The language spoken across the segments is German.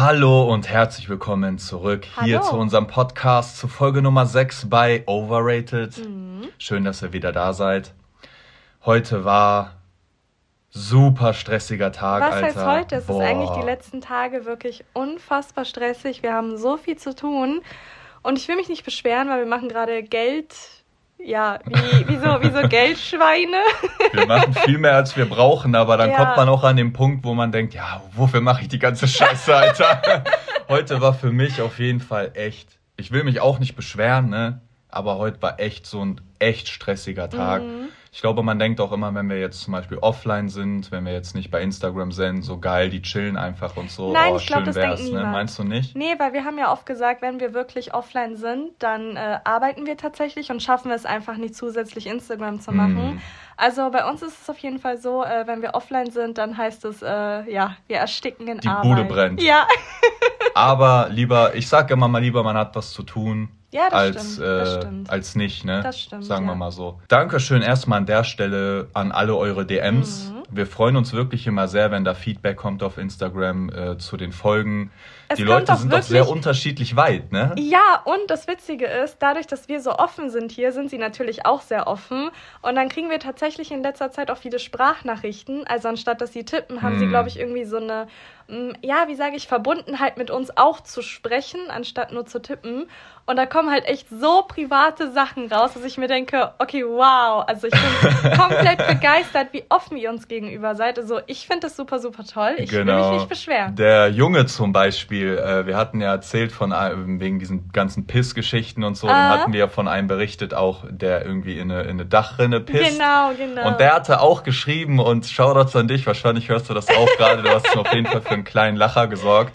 Hallo und herzlich willkommen zurück hier Hallo. zu unserem Podcast zu Folge Nummer 6 bei Overrated. Mhm. Schön, dass ihr wieder da seid. Heute war super stressiger Tag, Was Alter. heißt heute? Es Boah. ist eigentlich die letzten Tage wirklich unfassbar stressig. Wir haben so viel zu tun. Und ich will mich nicht beschweren, weil wir machen gerade Geld, ja, wie, wie, so, wie so Geldschweine. Wir machen viel mehr, als wir brauchen, aber dann Ja. kommt man auch an den Punkt, wo man denkt, ja, wofür mache ich die ganze Scheiße, Alter? heute war für mich auf jeden Fall echt, ich will mich auch nicht beschweren, ne? Aber heute war echt so ein echt stressiger Tag. Mhm. Ich glaube, man denkt auch immer, wenn wir jetzt zum Beispiel offline sind, wenn wir jetzt nicht bei Instagram sind, so geil, die chillen einfach und so. Nein, oh, ich glaub, schön das wär's, denkt ne? niemand. Meinst du nicht? Nee, weil wir haben ja oft gesagt, wenn wir wirklich offline sind, dann äh, arbeiten wir tatsächlich und schaffen es einfach nicht zusätzlich Instagram zu machen. Mhm. Also bei uns ist es auf jeden Fall so, äh, wenn wir offline sind, dann heißt es, äh, ja, wir ersticken in Die Arbeit. Bude brennt. Ja, Aber lieber, ich sag immer mal lieber, man hat was zu tun. Ja, das als, stimmt, das äh, stimmt. als nicht, ne? Das stimmt, Sagen wir ja. mal so. Dankeschön erstmal an der Stelle an alle eure DMs. Mhm. Wir freuen uns wirklich immer sehr, wenn da Feedback kommt auf Instagram äh, zu den Folgen. Es Die Leute sind doch sehr wirklich- unterschiedlich weit, ne? Ja, und das Witzige ist, dadurch, dass wir so offen sind hier, sind sie natürlich auch sehr offen. Und dann kriegen wir tatsächlich in letzter Zeit auch viele Sprachnachrichten. Also anstatt dass sie tippen, haben sie, Hm. glaube ich, irgendwie so eine, mm, ja, wie sage ich, Verbundenheit mit uns auch zu sprechen, anstatt nur zu tippen. Und da kommen halt echt so private Sachen raus, dass ich mir denke, okay, wow. Also ich bin komplett begeistert, wie offen ihr uns gegenüber seid. Also ich finde das super, super toll. Ich will mich nicht beschweren. Der Junge zum Beispiel, äh, wir hatten ja erzählt von einem, wegen diesen ganzen Pissgeschichten und so, dann Ah. hatten wir ja von einem berichtet, auch der irgendwie in eine, in eine Dachrinne pisst. Genau, genau. Und der hatte auch geschrieben und Shoutouts an dich, wahrscheinlich hörst du das auch gerade, du hast auf jeden Fall für einen kleinen Lacher gesorgt.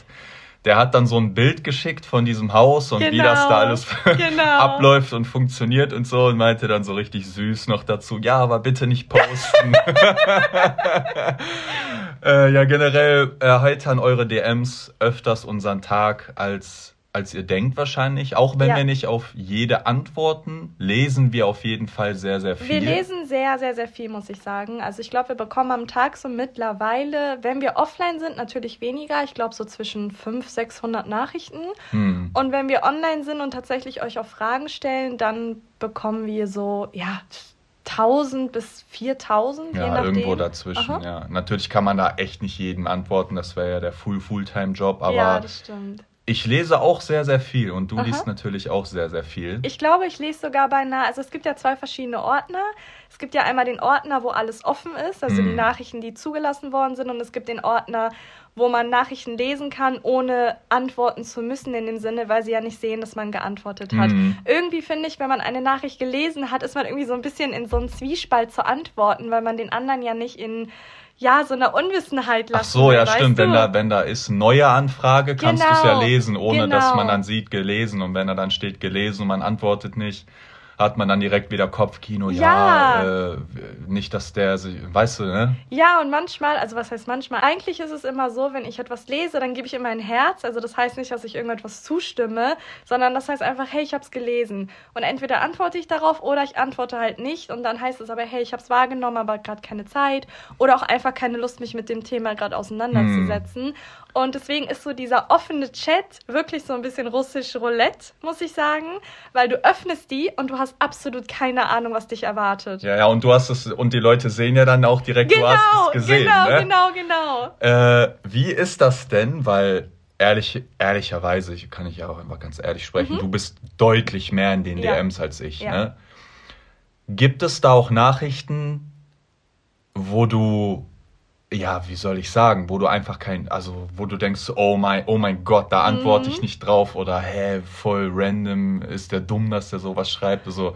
Der hat dann so ein Bild geschickt von diesem Haus und wie Genau, das da alles genau. abläuft und funktioniert und so und meinte dann so richtig süß noch dazu, ja, aber bitte nicht posten. äh, ja, generell erheitern eure DMs öfters unseren Tag als, als ihr denkt wahrscheinlich. Auch wenn Ja. wir nicht auf jede antworten, lesen wir auf jeden Fall sehr, sehr viel. Wir lesen sehr, sehr, sehr viel, muss ich sagen. Also ich glaube, wir bekommen am Tag so mittlerweile, wenn wir offline sind, natürlich weniger. Ich glaube so zwischen 500, 600 Nachrichten. Hm. Und wenn wir online sind und tatsächlich euch auch Fragen stellen, dann bekommen wir so, ja, 1000 bis 4000, je Ja, irgendwo dazwischen, Aha. ja. Natürlich kann man da echt nicht jedem antworten, das wäre ja der Full Fulltime-Job, aber ja, das stimmt. ich lese auch sehr, sehr viel und du Aha. liest natürlich auch sehr, sehr viel. Ich glaube, ich lese sogar beinahe, also es gibt ja zwei verschiedene Ordner. Es gibt ja einmal den Ordner, wo alles offen ist, also Mhm. die Nachrichten, die zugelassen worden sind, und es gibt den Ordner, wo man Nachrichten lesen kann, ohne antworten zu müssen, in dem Sinne, weil sie ja nicht sehen, dass man geantwortet hat. Mhm. Irgendwie finde ich, wenn man eine Nachricht gelesen hat, ist man irgendwie so ein bisschen in so einem Zwiespalt zu antworten, weil man den anderen ja nicht in ja, so einer Unwissenheit lassen Ach so, ja, stimmt. du? Wenn da, wenn da ist neue Anfrage, kannst du es ja Genau, lesen, ohne dass genau. man dann sieht, gelesen. Und wenn da dann steht gelesen und man antwortet nicht, hat man dann direkt wieder Kopfkino. Ja, Ja. äh, nicht, dass der, sich- weißt du, ne? Ja, und manchmal, also was heißt manchmal? Eigentlich ist es immer so, wenn ich etwas lese, dann gebe ich immer ein Herz. Also das heißt nicht, dass ich irgendetwas zustimme, sondern das heißt einfach, hey, ich habe es gelesen. Und entweder antworte ich darauf oder ich antworte halt nicht. Und dann heißt es aber, hey, ich habe es wahrgenommen, aber gerade keine Zeit. Oder auch einfach keine Lust, mich mit dem Thema gerade auseinanderzusetzen. Und deswegen ist so dieser offene Chat wirklich so ein bisschen russisch Roulette, muss ich sagen. Weil du öffnest die und du hast absolut keine Ahnung, was dich erwartet. Ja, ja, und du hast es, und die Leute sehen ja dann auch direkt, du hast Genau, es gesehen, genau, ne? genau, genau. Äh, wie ist das denn? Weil ehrlich, ehrlicherweise, ich kann ich ja auch einfach ganz ehrlich sprechen, du bist deutlich mehr in den Mhm. Ja. DMs als ich. Ja. Ne? Gibt es da auch Nachrichten, wo du, ja, wie soll ich sagen, wo du einfach kein, also wo du denkst, oh mein, oh mein Gott, da antworte Mhm. ich nicht drauf oder hä, voll random, ist der dumm, dass der sowas schreibt? Also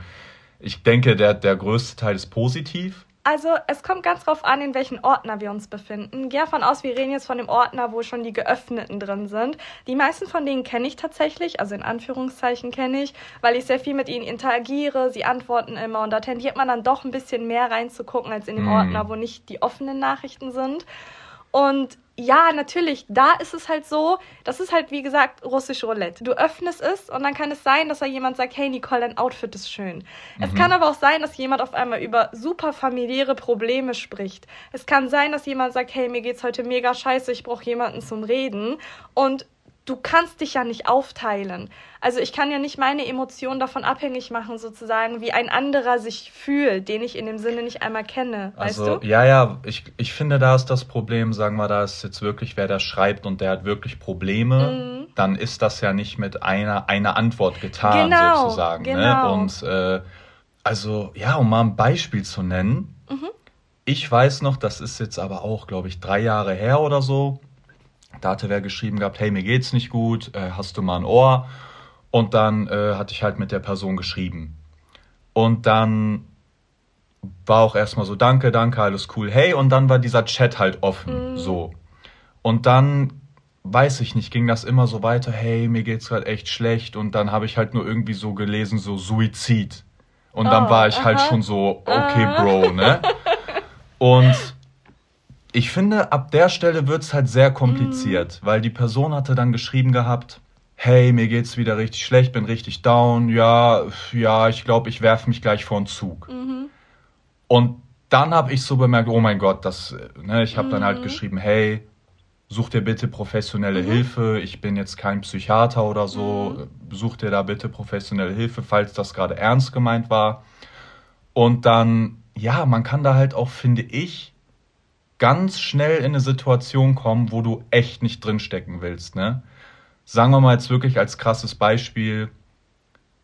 ich denke, der, der größte Teil ist positiv. Also, es kommt ganz drauf an, in welchen Ordner wir uns befinden. Geh davon aus, wir reden jetzt von dem Ordner, wo schon die geöffneten drin sind. Die meisten von denen kenne ich tatsächlich, also in Anführungszeichen kenne ich, weil ich sehr viel mit ihnen interagiere. Sie antworten immer und da tendiert man dann doch ein bisschen mehr reinzugucken als in dem Mhm. Ordner, wo nicht die offenen Nachrichten sind. Und ja, natürlich, da ist es halt so, das ist halt wie gesagt russisch Roulette. Du öffnest es und dann kann es sein, dass da jemand sagt, hey Nicole, dein Outfit ist schön. Es kann aber auch sein, dass jemand auf einmal über super familiäre Probleme spricht. Es kann sein, dass jemand sagt, hey, mir geht's heute mega scheiße, ich brauche jemanden zum Reden. Und du kannst dich ja nicht aufteilen. Also ich kann ja nicht meine Emotionen davon abhängig machen, sozusagen, wie ein anderer sich fühlt, den ich in dem Sinne nicht einmal kenne. Also, weißt du? ja, ja, ich, ich finde, da ist das Problem, sagen wir, da ist jetzt wirklich, wer da schreibt und der hat wirklich Probleme, Mhm. dann ist das ja nicht mit einer, einer Antwort getan, Genau, sozusagen. Ne? genau. Und äh, also, ja, um mal ein Beispiel zu nennen, Mhm. ich weiß noch, das ist jetzt aber auch, glaube ich, drei Jahre her oder so. Da hatte wer geschrieben gehabt, hey, mir geht's nicht gut, äh, hast du mal ein Ohr? Und dann äh, hatte ich halt mit der Person geschrieben. Und dann war auch erstmal so, danke, danke, alles cool, hey, und dann war dieser Chat halt offen, Mhm. so. Und dann, weiß ich nicht, ging das immer so weiter, hey, mir geht's gerade echt schlecht. Und dann habe ich halt nur irgendwie so gelesen, so Suizid. Und dann Oh, war ich halt aha. schon so, okay, Aha. Bro, ne? Und ich finde, ab der Stelle wird's halt sehr kompliziert, weil die Person hatte dann geschrieben gehabt, hey, mir geht's wieder richtig schlecht, bin richtig down, ja, ja, ich glaube, ich werfe mich gleich vor den Zug. Mhm. Und dann habe ich so bemerkt, oh mein Gott, das, ne, ich habe dann halt Mhm. geschrieben, hey, such dir bitte professionelle Mhm. Hilfe, ich bin jetzt kein Psychiater oder so, such dir da bitte professionelle Hilfe, falls das gerade ernst gemeint war. Und dann, ja, man kann da halt auch, finde ich, ganz schnell in eine Situation kommen, wo du echt nicht drinstecken willst, ne? Sagen wir mal jetzt wirklich als krasses Beispiel,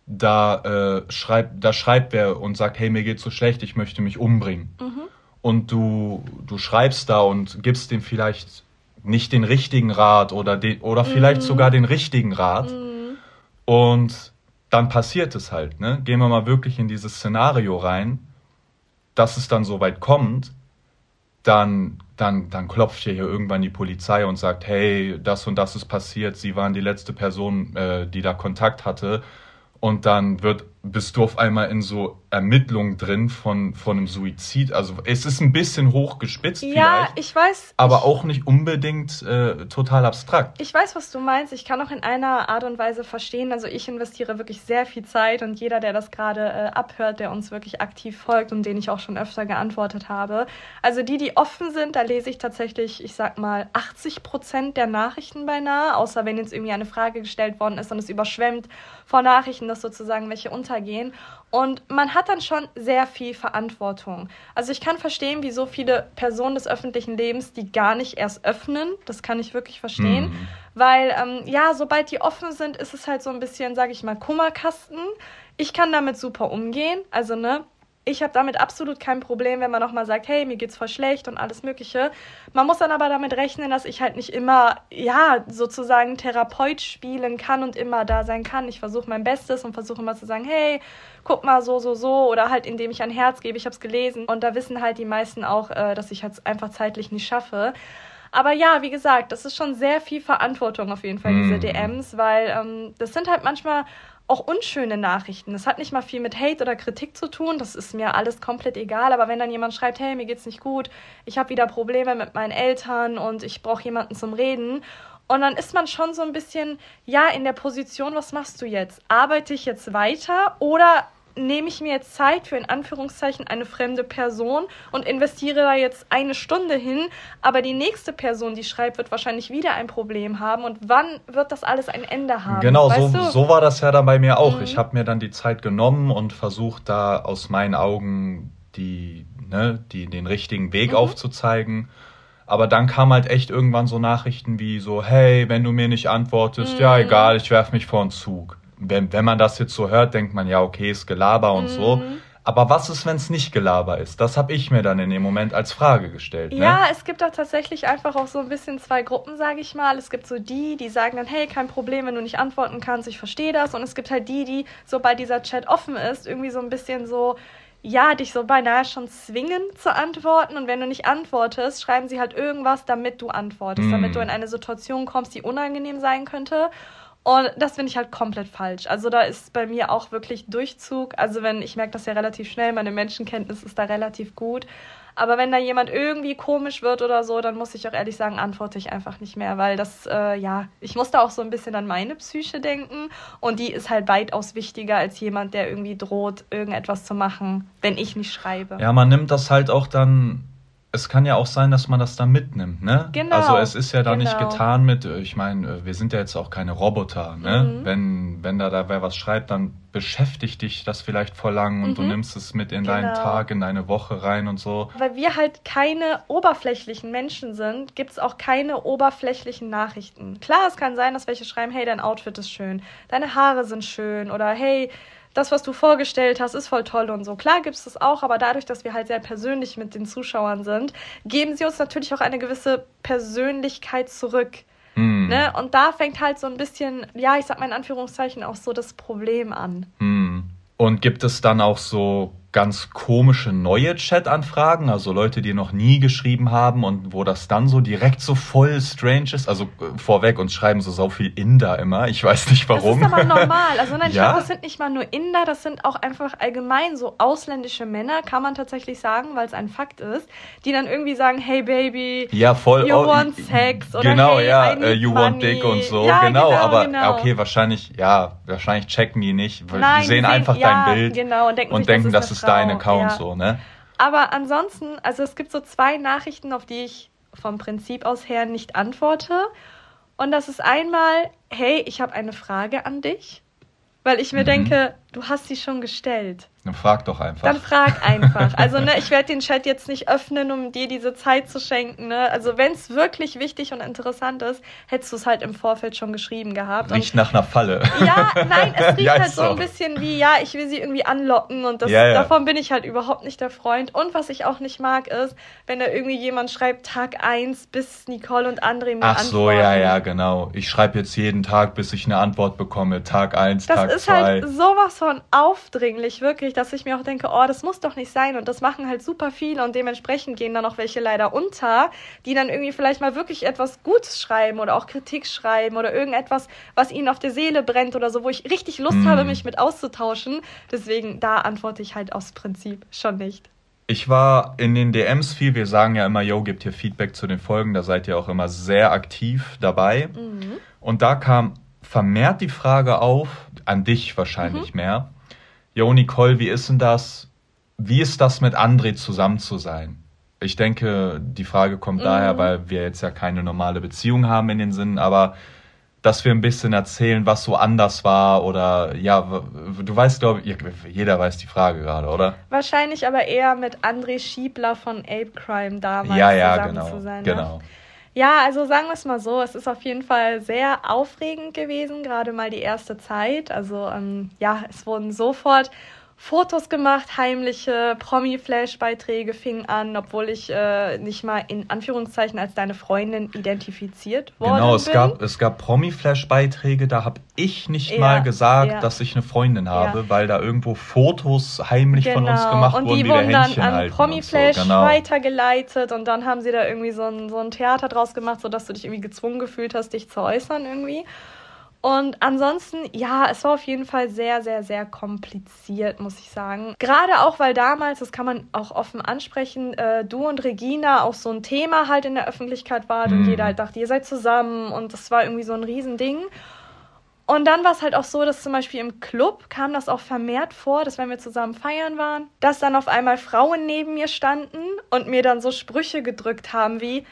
da, äh, schreibt, da schreibt wer und sagt, hey, mir geht's so schlecht, ich möchte mich umbringen. Mhm. Und du, du schreibst da und gibst dem vielleicht nicht den richtigen Rat oder, den, oder vielleicht Mhm. sogar den richtigen Rat. Mhm. Und dann passiert es halt, ne? Gehen wir mal wirklich in dieses Szenario rein, dass es dann so weit kommt, dann, dann, dann klopft hier irgendwann die Polizei und sagt, hey, das und das ist passiert, Sie waren die letzte Person, äh, die da Kontakt hatte. Und dann wird, bist du auf einmal in so Ermittlungen drin von, von einem Suizid. Also es ist ein bisschen hochgespitzt Ja, ich weiß. aber ich, auch nicht unbedingt äh, total abstrakt. Ich weiß, was du meinst. Ich kann auch in einer Art und Weise verstehen. Also ich investiere wirklich sehr viel Zeit und jeder, der das gerade äh, abhört, der uns wirklich aktiv folgt und den ich auch schon öfter geantwortet habe. Also die, die offen sind, da lese ich tatsächlich, ich sag mal, 80 Prozent der Nachrichten beinahe, außer wenn jetzt irgendwie eine Frage gestellt worden ist und es überschwemmt vor Nachrichten, dass sozusagen welche untergehen. Und man hat dann schon sehr viel Verantwortung. Also ich kann verstehen, wie so viele Personen des öffentlichen Lebens die gar nicht erst öffnen. Das kann ich wirklich verstehen. Mhm. Weil, ähm, ja, sobald die offen sind, ist es halt so ein bisschen, sag ich mal, Kummerkasten. Ich kann damit super umgehen. Also, ne, ich habe damit absolut kein Problem, wenn man nochmal sagt, hey, mir geht's voll schlecht und alles Mögliche. Man muss dann aber damit rechnen, dass ich halt nicht immer, ja, sozusagen Therapeut spielen kann und immer da sein kann. Ich versuche mein Bestes und versuche immer zu sagen, hey, guck mal so, so, so. Oder halt, indem ich ein Herz gebe, ich habe es gelesen. Und da wissen halt die meisten auch, äh, dass ich halt einfach zeitlich nicht schaffe. Aber ja, wie gesagt, das ist schon sehr viel Verantwortung auf jeden Fall, diese Mhm. DMs, weil ähm, das sind halt manchmal auch unschöne Nachrichten. Das hat nicht mal viel mit Hate oder Kritik zu tun. Das ist mir alles komplett egal. Aber wenn dann jemand schreibt, hey, mir geht's nicht gut, ich habe wieder Probleme mit meinen Eltern und ich brauche jemanden zum Reden. Und dann ist man schon so ein bisschen, ja, in der Position, was machst du jetzt? Arbeite ich jetzt weiter oder nehme ich mir jetzt Zeit für in Anführungszeichen eine fremde Person und investiere da jetzt eine Stunde hin, aber die nächste Person, die schreibt, wird wahrscheinlich wieder ein Problem haben und wann wird das alles ein Ende haben? Genau, so, du? so war das ja dann bei mir auch. Mhm. Ich habe mir dann die Zeit genommen und versucht, da aus meinen Augen die, ne, die, den richtigen Weg Mhm. aufzuzeigen. Aber dann kam halt echt irgendwann so Nachrichten wie so, hey, wenn du mir nicht antwortest, Mhm. ja egal, ich werf mich vor den Zug. Wenn, wenn man das jetzt so hört, denkt man, ja, okay, ist Gelaber und so. Mhm. Aber was ist, wenn es nicht Gelaber ist? Das habe ich mir dann in dem Moment als Frage gestellt. Ne? Ja, es gibt da tatsächlich einfach auch so ein bisschen zwei Gruppen, sage ich mal. Es gibt so die, die sagen dann, hey, kein Problem, wenn du nicht antworten kannst, ich verstehe das. Und es gibt halt die, die, sobald dieser Chat offen ist, irgendwie so ein bisschen so, ja, dich so beinahe schon zwingen zu antworten. Und wenn du nicht antwortest, schreiben sie halt irgendwas, damit du antwortest, Mm. damit du in eine Situation kommst, die unangenehm sein könnte. Und das finde ich halt komplett falsch. Also da ist bei mir auch wirklich Durchzug. Also wenn, ich merke das ja relativ schnell, meine Menschenkenntnis ist da relativ gut. Aber wenn da jemand irgendwie komisch wird oder so, dann muss ich auch ehrlich sagen, antworte ich einfach nicht mehr, weil das, äh, ja, ich muss da auch so ein bisschen an meine Psyche denken und die ist halt weitaus wichtiger als jemand, der irgendwie droht, irgendetwas zu machen, wenn ich nicht schreibe. Ja, man nimmt das halt auch dann es kann ja auch sein, dass man das da mitnimmt, ne? Genau, Also es ist ja da nicht genau. getan mit, äh, ich meine, äh, wir sind ja jetzt auch keine Roboter, ne? Mhm. Wenn, wenn da, da wer was schreibt, dann beschäftigt dich das vielleicht voll lang und du Mhm. nimmst es mit in deinen Genau. Tag, in deine Woche rein und so. Weil wir halt keine oberflächlichen Menschen sind, gibt es auch keine oberflächlichen Nachrichten. Klar, es kann sein, dass welche schreiben, hey, dein Outfit ist schön, deine Haare sind schön oder hey, das, was du vorgestellt hast, ist voll toll und so. Klar gibt es das auch, aber dadurch, dass wir halt sehr persönlich mit den Zuschauern sind, geben sie uns natürlich auch eine gewisse Persönlichkeit zurück. Hm. Ne? Und da fängt halt so ein bisschen, ja, ich sag mal in Anführungszeichen, auch so das Problem an. Hm. Und gibt es dann auch so ganz komische neue Chat-Anfragen, also Leute, die noch nie geschrieben haben und wo das dann so direkt so voll strange ist? Also äh, vorweg, uns schreiben so so viel Inder immer. Ich weiß nicht warum. Das ist aber normal. Also nein, ich Ja? glaube, das sind nicht mal nur Inder, das sind auch einfach allgemein so ausländische Männer, kann man tatsächlich sagen, weil es ein Fakt ist, die dann irgendwie sagen, hey Baby, Ja, voll. You oh, want sex oder Genau, hey, ja, äh, you want money. dick und so. Ja, genau, genau, aber genau. okay, wahrscheinlich, ja, wahrscheinlich checken die nicht, weil Nein, die sehen sehen- einfach ja, dein Bild genau, und denken sich, denken, das ist ist dein Account ja. so, ne? Aber ansonsten, also es gibt so zwei Nachrichten, auf die ich vom Prinzip aus her nicht antworte. Und das ist einmal, hey, ich habe eine Frage an dich, weil ich mir Mhm. denke, du hast sie schon gestellt. Dann frag doch einfach. Dann frag einfach. Also, ne, ich werde den Chat jetzt nicht öffnen, um dir diese Zeit zu schenken. Ne? Also, wenn es wirklich wichtig und interessant ist, hättest du es halt im Vorfeld schon geschrieben gehabt. Und Riecht nach einer Falle. ja, nein, es riecht Ja, halt so ein bisschen wie, ja, ich will sie irgendwie anlocken und das, Ja, ja. davon bin ich halt überhaupt nicht der Freund. Und was ich auch nicht mag, ist, wenn da irgendwie jemand schreibt, Tag 1, bis Nicole und André mir Ach so, antworten. ja, ja, genau. Ich schreibe jetzt jeden Tag, bis ich eine Antwort bekomme. Tag 1, Das Tag ist 2. halt sowas von aufdringlich, wirklich, dass ich mir auch denke, oh, das muss doch nicht sein. Und das machen halt super viele und dementsprechend gehen dann auch welche leider unter, die dann irgendwie vielleicht mal wirklich etwas Gutes schreiben oder auch Kritik schreiben oder irgendetwas, was ihnen auf der Seele brennt oder so, wo ich richtig Lust Hm. habe, mich mit auszutauschen. Deswegen, da antworte ich halt aus Prinzip schon nicht. Ich war in den DMs viel. Wir sagen ja immer, yo, gebt hier Feedback zu den Folgen. Da seid ihr auch immer sehr aktiv dabei. Mhm. Und da kam vermehrt die Frage auf, an dich wahrscheinlich mehr. Jo, Nicole, wie ist denn das? Wie ist das mit André zusammen zu sein? Ich denke, die Frage kommt Mhm. daher, weil wir jetzt ja keine normale Beziehung haben in den Sinn, aber dass wir ein bisschen erzählen, was so anders war oder ja, du weißt, glaube ich, jeder weiß die Frage gerade, oder? Wahrscheinlich aber eher mit André Schiebler von Ape Crime damals ja, ja, zusammen genau. zu sein. Ne? Ja, also sagen wir es mal so, es ist auf jeden Fall sehr aufregend gewesen, gerade mal die erste Zeit. Also ähm, ja, es wurden sofort Fotos gemacht, heimliche Promi-Flash-Beiträge fingen an, obwohl ich äh, nicht mal in Anführungszeichen als deine Freundin identifiziert worden Genau, es bin. gab, es gab Promi-Flash-Beiträge, da habe ich nicht Ja, mal gesagt, ja. dass ich eine Freundin habe, Ja. weil da irgendwo Fotos heimlich von uns gemacht Genau. und wurden, die wir wurden dann Händchen an Promiflash so. Genau. weitergeleitet und dann haben sie da irgendwie so ein, so ein Theater draus gemacht, sodass du dich irgendwie gezwungen gefühlt hast, dich zu äußern irgendwie. Und ansonsten, ja, es war auf jeden Fall sehr, sehr, sehr kompliziert, muss ich sagen. Gerade auch, weil damals, das kann man auch offen ansprechen, äh, du und Regina auch so ein Thema halt in der Öffentlichkeit wart und Mhm. jeder halt dachte, ihr seid zusammen und das war irgendwie so ein Riesending. Und dann war es halt auch so, dass zum Beispiel im Club kam das auch vermehrt vor, dass wenn wir zusammen feiern waren, dass dann auf einmal Frauen neben mir standen und mir dann so Sprüche gedrückt haben wie,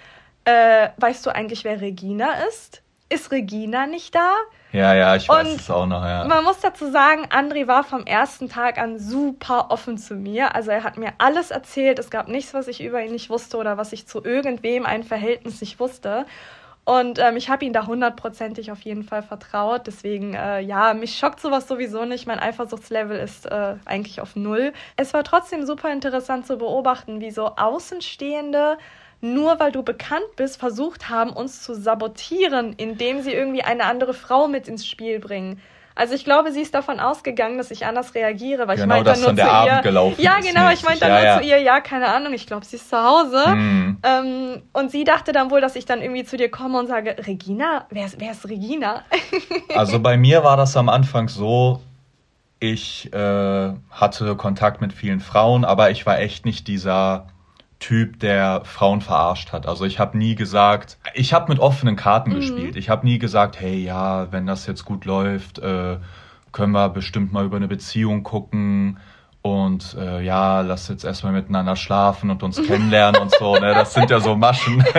äh, weißt du eigentlich, wer Regina ist? Ist Regina nicht da? Ja, ja, ich weiß Und es auch noch, ja. Man muss dazu sagen, André war vom ersten Tag an super offen zu mir. Also er hat mir alles erzählt. Es gab nichts, was ich über ihn nicht wusste oder was ich zu irgendwem ein Verhältnis nicht wusste. Und ähm, ich habe ihn da hundertprozentig auf jeden Fall vertraut. Deswegen, äh, ja, mich schockt sowas sowieso nicht. Mein Eifersuchtslevel ist äh, eigentlich auf Null. Es war trotzdem super interessant zu beobachten, wie so Außenstehende nur weil du bekannt bist, versucht haben, uns zu sabotieren, indem sie irgendwie eine andere Frau mit ins Spiel bringen. Also ich glaube, sie ist davon ausgegangen, dass ich anders reagiere, weil Genau, ich meinte dann nur zu ihr. Abend gelaufen ja, genau, ich meinte dann Ja, nur ja. zu ihr, ja, keine Ahnung, ich glaube, sie ist zu Hause. Hm. Ähm, und sie dachte dann wohl, dass ich dann irgendwie zu dir komme und sage, Regina? Wer ist, wer ist Regina? Also bei mir war das am Anfang so, ich äh, hatte Kontakt mit vielen Frauen, aber ich war echt nicht dieser Typ, der Frauen verarscht hat. Also ich habe nie gesagt, ich habe mit offenen Karten Mhm. gespielt. Ich habe nie gesagt, hey ja, wenn das jetzt gut läuft, äh, können wir bestimmt mal über eine Beziehung gucken. Und äh, ja, lass jetzt erstmal miteinander schlafen und uns kennenlernen und so. Ne? Das sind ja so Maschen.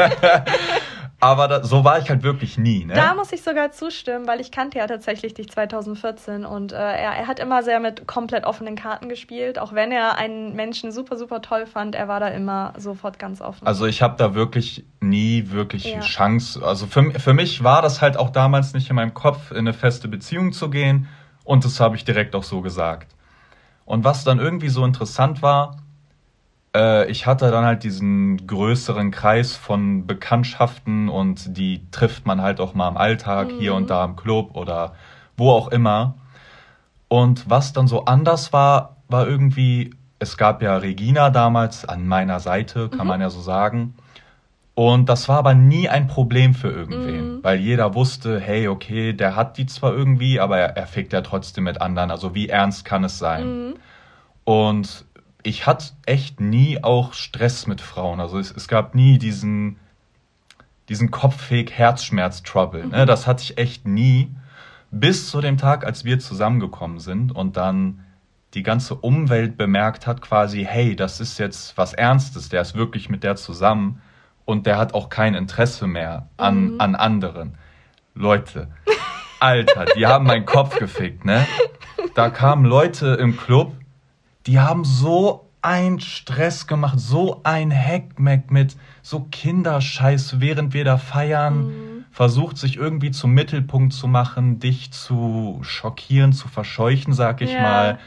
Aber da, so war ich halt wirklich nie. Ne? Da muss ich sogar zustimmen, weil ich kannte ja tatsächlich dich 2014 und äh, er, er hat immer sehr mit komplett offenen Karten gespielt. Auch wenn er einen Menschen super, super toll fand, er war da immer sofort ganz offen. Also ich habe da wirklich nie wirklich ja. Chance. Also für, für mich war das halt auch damals nicht in meinem Kopf, in eine feste Beziehung zu gehen. Und das habe ich direkt auch so gesagt. Und was dann irgendwie so interessant war, äh, ich hatte dann halt diesen größeren Kreis von Bekanntschaften und die trifft man halt auch mal im Alltag, mhm. hier und da im Club oder wo auch immer. Und was dann so anders war, war irgendwie, es gab ja Regina damals an meiner Seite, kann mhm. man ja so sagen. Und das war aber nie ein Problem für irgendwen, mhm. weil jeder wusste, hey, okay, der hat die zwar irgendwie, aber er, er fickt ja trotzdem mit anderen. Also wie ernst kann es sein? Mhm. Und ich hatte echt nie auch Stress mit Frauen. Also es, es gab nie diesen, diesen Kopfweg-Herzschmerz-Trouble. Ne? Mhm. Das hatte ich echt nie. Bis zu dem Tag, als wir zusammengekommen sind und dann die ganze Umwelt bemerkt hat, quasi, hey, das ist jetzt was Ernstes, der ist wirklich mit der zusammen und der hat auch kein Interesse mehr an, mhm. an anderen. Leute, Alter, die haben meinen Kopf gefickt, ne? Da kamen Leute im Club, die haben so ein Stress gemacht, so ein Heckmeck mit so Kinderscheiß, während wir da feiern, mhm. versucht sich irgendwie zum Mittelpunkt zu machen, dich zu schockieren, zu verscheuchen, sag ich ja. mal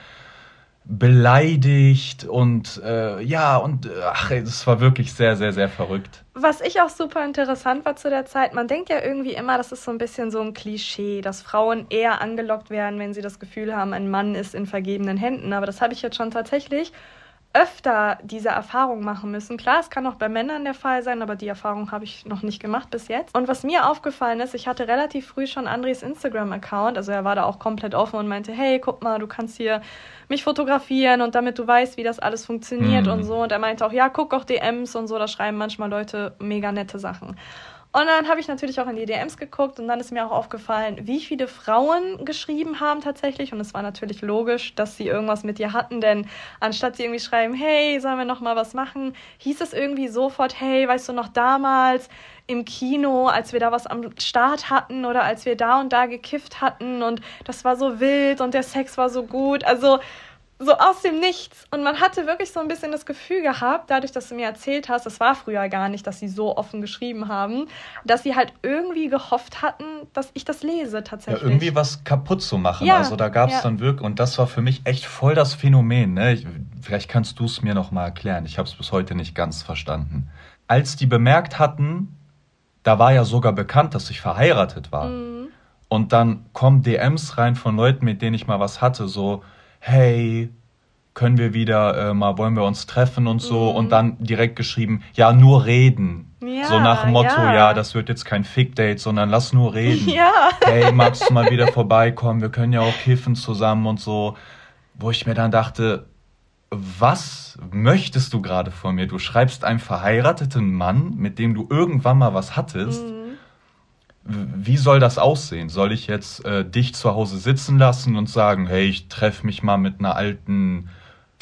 beleidigt und äh, ja, und ach, es war wirklich sehr, sehr, sehr verrückt. Was ich auch super interessant war zu der Zeit, man denkt ja irgendwie immer, das ist so ein bisschen so ein Klischee, dass Frauen eher angelockt werden, wenn sie das Gefühl haben, ein Mann ist in vergebenen Händen. Aber das habe ich jetzt schon tatsächlich öfter diese Erfahrung machen müssen. Klar, es kann auch bei Männern der Fall sein, aber die Erfahrung habe ich noch nicht gemacht bis jetzt. Und was mir aufgefallen ist, ich hatte relativ früh schon Andres Instagram-Account, also er war da auch komplett offen und meinte, hey, guck mal, du kannst hier mich fotografieren und damit du weißt, wie das alles funktioniert mhm. und so. Und er meinte auch, ja, guck auch DMs und so, da schreiben manchmal Leute mega nette Sachen. Und dann habe ich natürlich auch in die DMs geguckt und dann ist mir auch aufgefallen, wie viele Frauen geschrieben haben tatsächlich. Und es war natürlich logisch, dass sie irgendwas mit dir hatten, denn anstatt sie irgendwie schreiben, hey, sollen wir noch mal was machen, hieß es irgendwie sofort, hey, weißt du noch damals im Kino, als wir da was am Start hatten oder als wir da und da gekifft hatten und das war so wild und der Sex war so gut. Also so aus dem Nichts. Und man hatte wirklich so ein bisschen das Gefühl gehabt, dadurch, dass du mir erzählt hast, das war früher gar nicht, dass sie so offen geschrieben haben, dass sie halt irgendwie gehofft hatten, dass ich das lese tatsächlich. Ja, irgendwie was kaputt zu machen. Ja, also da gab es ja. dann wirklich, und das war für mich echt voll das Phänomen. Ne? Ich, vielleicht kannst du es mir nochmal erklären. Ich habe es bis heute nicht ganz verstanden. Als die bemerkt hatten, da war ja sogar bekannt, dass ich verheiratet war. Mhm. Und dann kommen DMs rein von Leuten, mit denen ich mal was hatte, so, hey, können wir wieder äh, mal, wollen wir uns treffen und so mhm. und dann direkt geschrieben, ja, nur reden. Ja, so nach dem Motto, ja. ja. das wird jetzt kein Fick-Date, sondern lass nur reden. Ja. Hey, magst du mal wieder vorbeikommen? Wir können ja auch kiffen zusammen und so. Wo ich mir dann dachte, was möchtest du gerade von mir? Du schreibst einen verheirateten Mann, mit dem du irgendwann mal was hattest. Mhm wie soll das aussehen? Soll ich jetzt äh, dich zu Hause sitzen lassen und sagen, hey, ich treffe mich mal mit einer alten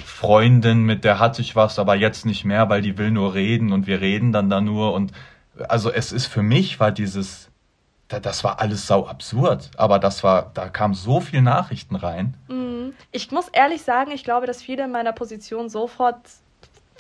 Freundin, mit der hatte ich was, aber jetzt nicht mehr, weil die will nur reden und wir reden dann da nur und also es ist für mich war dieses das war alles sau absurd, aber das war da kamen so viele Nachrichten rein. Mhm. Ich muss ehrlich sagen, ich glaube, dass viele in meiner Position sofort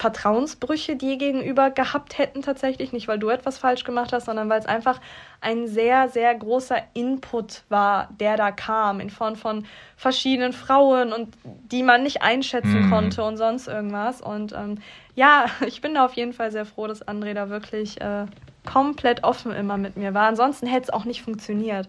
Vertrauensbrüche dir gegenüber gehabt hätten tatsächlich. Nicht, weil du etwas falsch gemacht hast, sondern weil es einfach ein sehr, sehr großer Input war, der da kam, in Form von verschiedenen Frauen und die man nicht einschätzen mhm. konnte und sonst irgendwas. Und ähm, ja, ich bin da auf jeden Fall sehr froh, dass André da wirklich äh, komplett offen immer mit mir war. Ansonsten hätte es auch nicht funktioniert.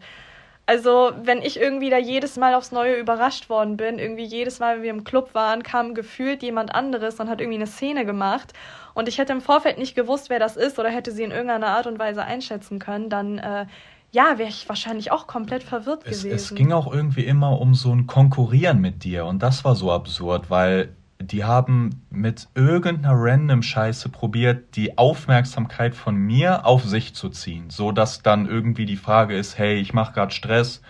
Also, wenn ich irgendwie da jedes Mal aufs Neue überrascht worden bin, irgendwie jedes Mal, wenn wir im Club waren, kam gefühlt jemand anderes und hat irgendwie eine Szene gemacht und ich hätte im Vorfeld nicht gewusst, wer das ist oder hätte sie in irgendeiner Art und Weise einschätzen können, dann äh, ja, wäre ich wahrscheinlich auch komplett verwirrt es, gewesen. Es ging auch irgendwie immer um so ein Konkurrieren mit dir und das war so absurd, weil die haben mit irgendeiner random Scheiße probiert, die Aufmerksamkeit von mir auf sich zu ziehen, so dass dann irgendwie die Frage ist, hey, ich mache gerade Stress,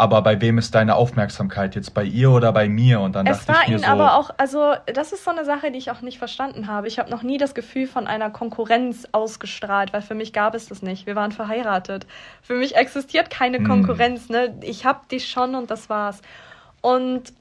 aber bei wem ist deine Aufmerksamkeit jetzt bei ihr oder bei mir? Und dann Es dachte war ich mir ihnen so, aber auch, also das ist so eine Sache, die ich auch nicht verstanden habe. Ich habe noch nie das Gefühl von einer Konkurrenz ausgestrahlt, weil für mich gab es das nicht. Wir waren verheiratet. Für mich existiert keine Hm. Konkurrenz. Ne? Ich hab dich schon und das war's. Und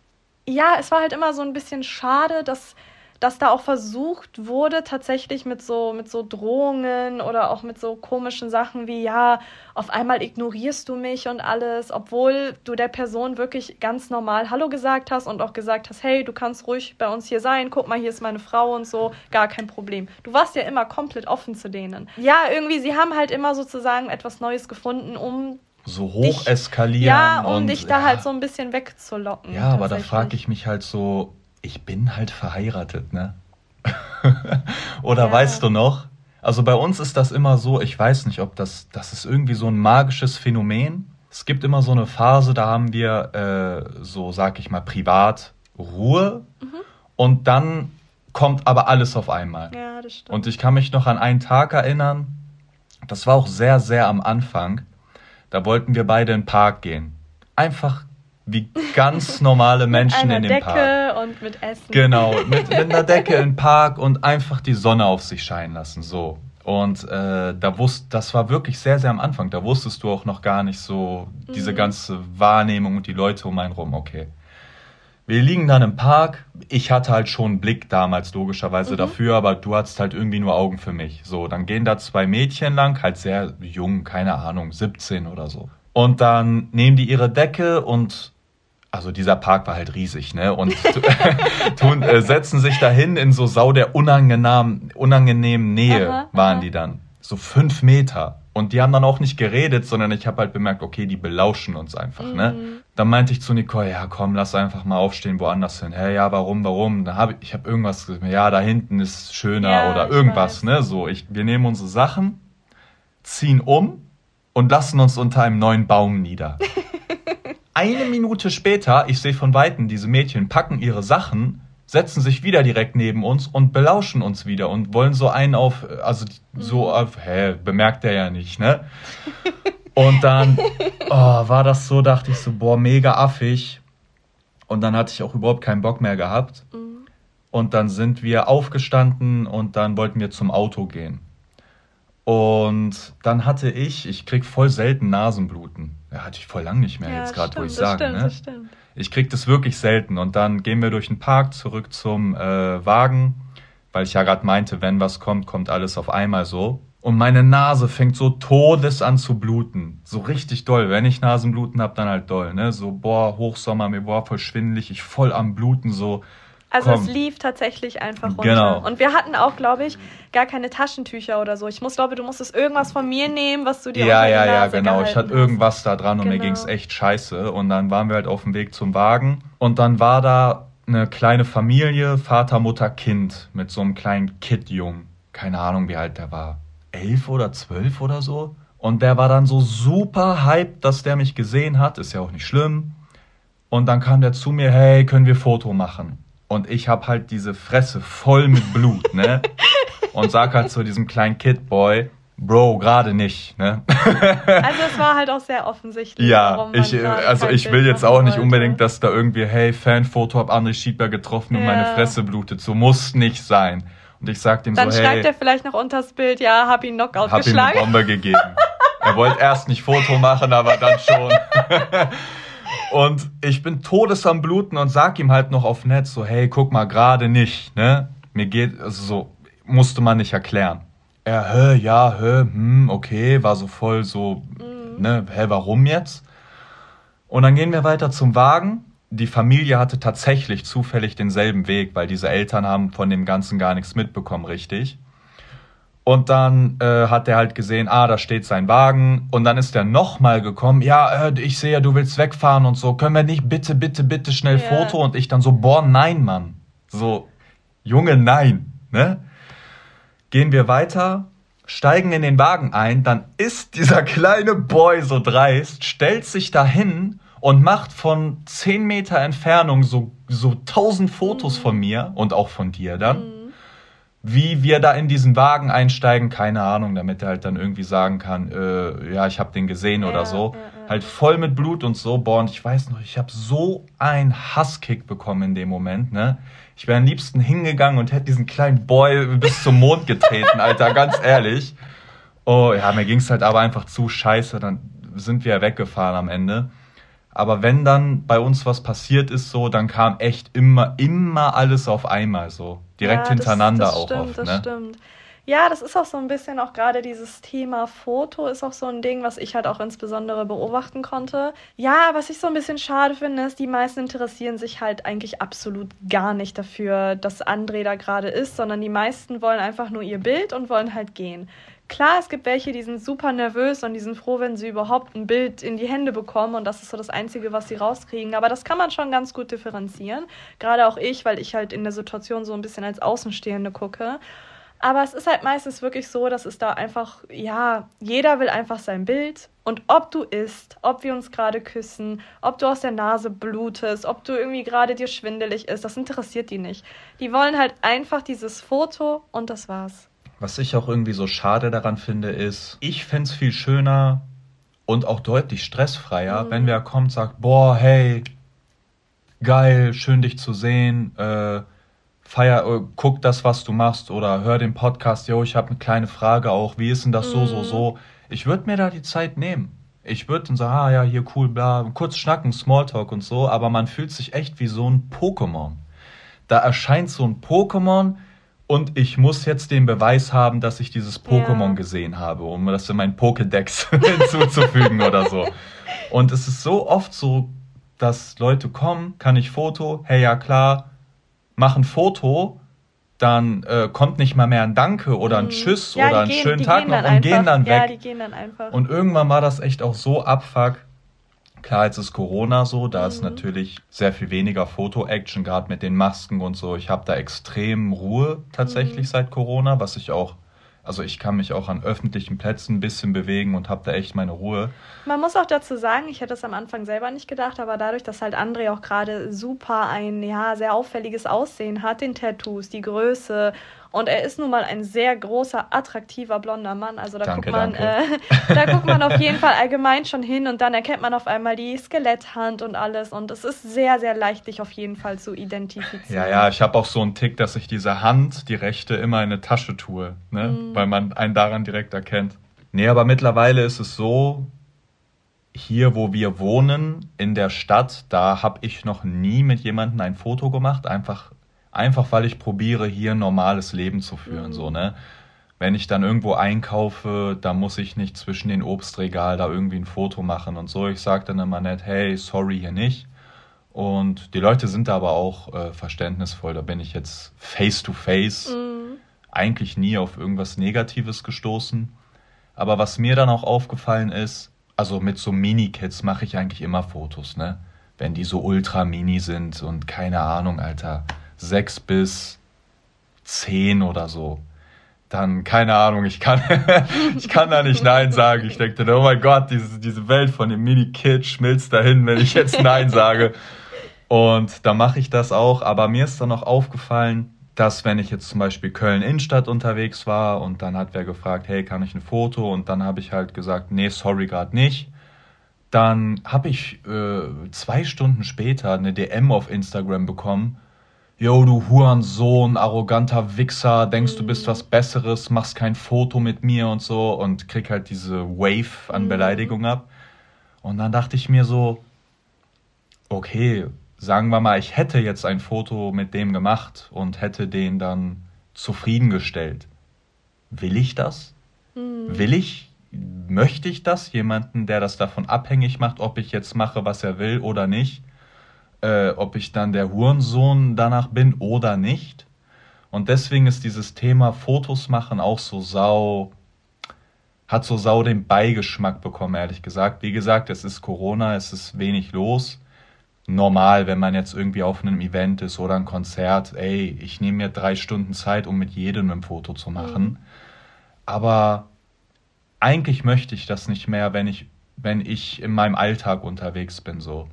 ja, es war halt immer so ein bisschen schade, dass, dass da auch versucht wurde, tatsächlich mit so, mit so Drohungen oder auch mit so komischen Sachen wie, ja, auf einmal ignorierst du mich und alles, obwohl du der Person wirklich ganz normal Hallo gesagt hast und auch gesagt hast, hey, du kannst ruhig bei uns hier sein, guck mal, hier ist meine Frau und so, gar kein Problem. Du warst ja immer komplett offen zu denen. Ja, irgendwie, sie haben halt immer sozusagen etwas Neues gefunden, um so dich- hoch eskalieren. ja, um und, dich da ja. halt so ein bisschen wegzulocken. Ja, aber da frage ich mich halt so, ich bin halt verheiratet, ne? Oder Ja. weißt du noch? Also bei uns ist das immer so, ich weiß nicht, ob das, das ist irgendwie so ein magisches Phänomen. Es gibt immer so eine Phase, da haben wir äh, so, sag ich mal, privat Ruhe Mhm. und dann kommt aber alles auf einmal. Ja, das stimmt. Und ich kann mich noch an einen Tag erinnern, das war auch sehr, sehr am Anfang. Da wollten wir beide in den Park gehen. Einfach wie ganz normale Menschen in den Decke Park. und mit Essen. Genau, mit, mit einer Decke in den Park und einfach die Sonne auf sich scheinen lassen. So. Und äh, da wusst, das war wirklich sehr, sehr am Anfang. Da wusstest du auch noch gar nicht so diese Mhm. ganze Wahrnehmung und die Leute um einen rum. Okay. Wir liegen dann im Park. Ich hatte halt schon einen Blick damals logischerweise Mhm. dafür, aber du hattest halt irgendwie nur Augen für mich. So, dann gehen da zwei Mädchen lang, halt sehr jung, keine Ahnung, 17 oder so. Und dann nehmen die ihre Decke und also dieser Park war halt riesig, ne? Und tun, äh, setzen sich dahin in so sau der unangenehmen, unangenehmen Nähe Aha, waren aha. die dann. So fünf Meter. Und die haben dann auch nicht geredet, sondern ich habe halt bemerkt, okay, die belauschen uns einfach, ne? Mhm. Dann meinte ich zu Nicole, ja komm, lass einfach mal aufstehen, woanders hin. Hä, ja, warum, warum? Dann habe ich, ich habe irgendwas gesagt, ja, da hinten ist schöner Ja, oder irgendwas, ne? So, ich, wir nehmen unsere Sachen, ziehen um und lassen uns unter einem neuen Baum nieder. Eine Minute später, ich sehe von Weitem, diese Mädchen packen ihre Sachen, setzen sich wieder direkt neben uns und belauschen uns wieder und wollen so einen auf, also so auf, hä, bemerkt er ja nicht, ne? Und dann oh, war das so, dachte ich so, boah, mega affig. Und dann hatte ich auch überhaupt keinen Bock mehr gehabt. Mhm. Und dann sind wir aufgestanden und dann wollten wir zum Auto gehen. Und dann hatte ich, ich krieg voll selten Nasenbluten. Ja, hatte ich voll lang nicht mehr Ja, jetzt gerade, wo ich sage. Ne? Ich krieg das wirklich selten. Und dann gehen wir durch den Park zurück zum äh, Wagen, weil ich ja gerade meinte, wenn was kommt, kommt alles auf einmal so. Und meine Nase fängt so todes an zu bluten. So richtig doll. Wenn ich Nasenbluten hab, dann halt doll. Ne? So, boah, Hochsommer, mir war voll schwindelig, ich voll am Bluten so. Also Komm. es lief tatsächlich einfach runter. Genau. Und wir hatten auch, glaube ich, gar keine Taschentücher oder so. Ich muss, glaube, du musstest irgendwas von mir nehmen, was du dir Ja, ja, ja, genau. Ich hatte irgendwas da dran und mir Genau. ging's echt scheiße. Und dann waren wir halt auf dem Weg zum Wagen. Und dann war da eine kleine Familie, Vater, Mutter, Kind, mit so einem kleinen Kid-Jungen. Keine Ahnung, wie alt der war. Elf oder zwölf oder so. Und der war dann so super hyped, dass der mich gesehen hat. Ist ja auch nicht schlimm. Und dann kam der zu mir, hey, können wir Foto machen? Und ich hab halt diese Fresse voll mit Blut, ne? Und sag halt zu diesem kleinen Kid-Boy, Bro, gerade nicht, ne? Also es war halt auch sehr offensichtlich. Ja, ich, äh, also ich will jetzt auch nicht wollte. unbedingt, dass da irgendwie, hey, Fanfoto, hab André Schiedler getroffen und Ja. meine Fresse blutet. So muss nicht sein. Und ich sag dem Dann so, schreibt hey, er vielleicht noch unters Bild, ja, hab ihn Knockout hab ihm eine geschlagen. Bombe gegeben. er wollte erst nicht Foto machen, aber dann schon. und ich bin todes am Bluten und sag ihm halt noch auf Netz so, hey, guck mal, gerade nicht, ne? Mir geht, also so, musste man nicht erklären. Er, hä, ja, hä, hm, okay, war so voll so, Mhm. ne, hä, warum jetzt? Und dann gehen wir weiter zum Wagen. Die Familie hatte tatsächlich zufällig denselben Weg, weil diese Eltern haben von dem Ganzen gar nichts mitbekommen, richtig. Und dann äh, hat er halt gesehen, ah, da steht sein Wagen. Und dann ist er nochmal gekommen, ja, äh, ich sehe ja, du willst wegfahren und so. Können wir nicht bitte, bitte, bitte schnell Ja. Foto? Und ich dann so, boah, nein, Mann. So, Junge, nein. Ne? Gehen wir weiter, steigen in den Wagen ein, dann ist dieser kleine Boy so dreist, stellt sich dahin und macht von 10 Meter Entfernung so, so 1000 Fotos von mir und auch von dir dann Mhm. Wie wir da in diesen Wagen einsteigen, keine Ahnung, damit er halt dann irgendwie sagen kann, äh, ja, ich habe den gesehen oder Ja, so. ja, ja. Halt voll mit Blut und so. Boah, und ich weiß noch, ich habe so einen Hasskick bekommen in dem Moment, ne? Ich wäre am liebsten hingegangen und hätte diesen kleinen Boy bis zum Mond getreten, Alter, ganz ehrlich. Oh, ja, mir ging's halt aber einfach zu scheiße, dann sind wir ja weggefahren am Ende. Aber wenn dann bei uns was passiert ist, so, dann kam echt immer, immer alles auf einmal so. Direkt ja, hintereinander das, das auch stimmt, oft, das ne? stimmt. Ja, das ist auch so ein bisschen auch gerade dieses Thema Foto ist auch so ein Ding, was ich halt auch insbesondere beobachten konnte. Ja, was ich so ein bisschen schade finde, ist, die meisten interessieren sich halt eigentlich absolut gar nicht dafür, dass André da gerade ist, sondern die meisten wollen einfach nur ihr Bild und wollen halt gehen. Klar, es gibt welche, die sind super nervös und die sind froh, wenn sie überhaupt ein Bild in die Hände bekommen und das ist so das Einzige, was sie rauskriegen. Aber das kann man schon ganz gut differenzieren. Gerade auch ich, weil ich halt in der Situation so ein bisschen als Außenstehende gucke. Aber es ist halt meistens wirklich so, dass es da einfach, ja, jeder will einfach sein Bild. Und ob du isst, ob wir uns gerade küssen, ob du aus der Nase blutest, ob du irgendwie gerade dir schwindelig ist, das interessiert die nicht. Die wollen halt einfach dieses Foto und das war's. Was ich auch irgendwie so schade daran finde, ist, ich fände es viel schöner und auch deutlich stressfreier, mhm. wenn wer kommt, sagt, boah, hey, geil, schön dich zu sehen, äh, feier, äh, guck das, was du machst oder hör den Podcast, yo, ich habe eine kleine Frage auch, wie ist denn das mhm. so, so, so. Ich würde mir da die Zeit nehmen. Ich würde dann sagen, ah ja, hier cool, bla, kurz schnacken, Smalltalk und so, aber man fühlt sich echt wie so ein Pokémon. Da erscheint so ein Pokémon, und ich muss jetzt den Beweis haben, dass ich dieses Pokémon ja. gesehen habe, um das in meinen Pokédex hinzuzufügen oder so. Und es ist so oft so, dass Leute kommen, kann ich Foto? Hey, ja klar, machen Foto, dann äh, kommt nicht mal mehr ein Danke oder ein mhm. Tschüss ja, oder einen gehen, schönen Tag noch und einfach. gehen dann weg. Ja, die gehen dann einfach. Und irgendwann war das echt auch so abfuck, Klar, jetzt ist Corona so, da mhm. ist natürlich sehr viel weniger Foto-Action, gerade mit den Masken und so. Ich habe da extrem Ruhe tatsächlich mhm. seit Corona, was ich auch also ich kann mich auch an öffentlichen Plätzen ein bisschen bewegen und habe da echt meine Ruhe. Man muss auch dazu sagen, ich hätte es am Anfang selber nicht gedacht, aber dadurch, dass halt André auch gerade super ein ja sehr auffälliges Aussehen hat, den Tattoos, die Größe und er ist nun mal ein sehr großer, attraktiver, blonder Mann. Also da, danke, guckt, man, äh, da guckt man auf jeden Fall allgemein schon hin und dann erkennt man auf einmal die Skeletthand und alles. Und es ist sehr, sehr leicht, dich auf jeden Fall zu identifizieren. Ja, ja, ich habe auch so einen Tick, dass ich diese Hand, die rechte, immer in eine Tasche tue, ne? Mhm. weil man einen daran direkt erkennt. Nee, aber mittlerweile ist es so, hier, wo wir wohnen, in der Stadt, da habe ich noch nie mit jemandem ein Foto gemacht, einfach Einfach weil ich probiere, hier ein normales Leben zu führen. Mhm. So, ne? Wenn ich dann irgendwo einkaufe, da muss ich nicht zwischen den Obstregal da irgendwie ein Foto machen und so. Ich sage dann immer nett, hey, sorry, hier nicht. Und die Leute sind da aber auch äh, verständnisvoll. Da bin ich jetzt face to face mhm. eigentlich nie auf irgendwas Negatives gestoßen. Aber was mir dann auch aufgefallen ist, also mit so Mini-Kids mache ich eigentlich immer Fotos, ne? Wenn die so ultra mini sind und keine Ahnung, Alter sechs bis zehn oder so, dann, keine Ahnung, ich kann, ich kann da nicht Nein sagen. Ich denke, oh mein Gott, diese, diese Welt von dem Mini-Kid schmilzt dahin, wenn ich jetzt Nein sage. Und da mache ich das auch. Aber mir ist dann noch aufgefallen, dass wenn ich jetzt zum Beispiel Köln-Innenstadt unterwegs war und dann hat wer gefragt, hey, kann ich ein Foto? Und dann habe ich halt gesagt, nee, sorry, gerade nicht. Dann habe ich äh, zwei Stunden später eine DM auf Instagram bekommen yo, du Hurensohn, arroganter Wichser, denkst du bist was Besseres, machst kein Foto mit mir und so und krieg halt diese Wave an mhm. Beleidigung ab. Und dann dachte ich mir so, okay, sagen wir mal, ich hätte jetzt ein Foto mit dem gemacht und hätte den dann zufriedengestellt. Will ich das? Mhm. Will ich, möchte ich das? Jemanden, der das davon abhängig macht, ob ich jetzt mache, was er will oder nicht? Äh, ob ich dann der Hurensohn danach bin oder nicht. Und deswegen ist dieses Thema Fotos machen auch so sau, hat so sau den Beigeschmack bekommen, ehrlich gesagt. Wie gesagt, es ist Corona, es ist wenig los. Normal, wenn man jetzt irgendwie auf einem Event ist oder ein Konzert, ey, ich nehme mir drei Stunden Zeit, um mit jedem ein Foto zu machen. Mhm. Aber eigentlich möchte ich das nicht mehr, wenn ich, wenn ich in meinem Alltag unterwegs bin, so.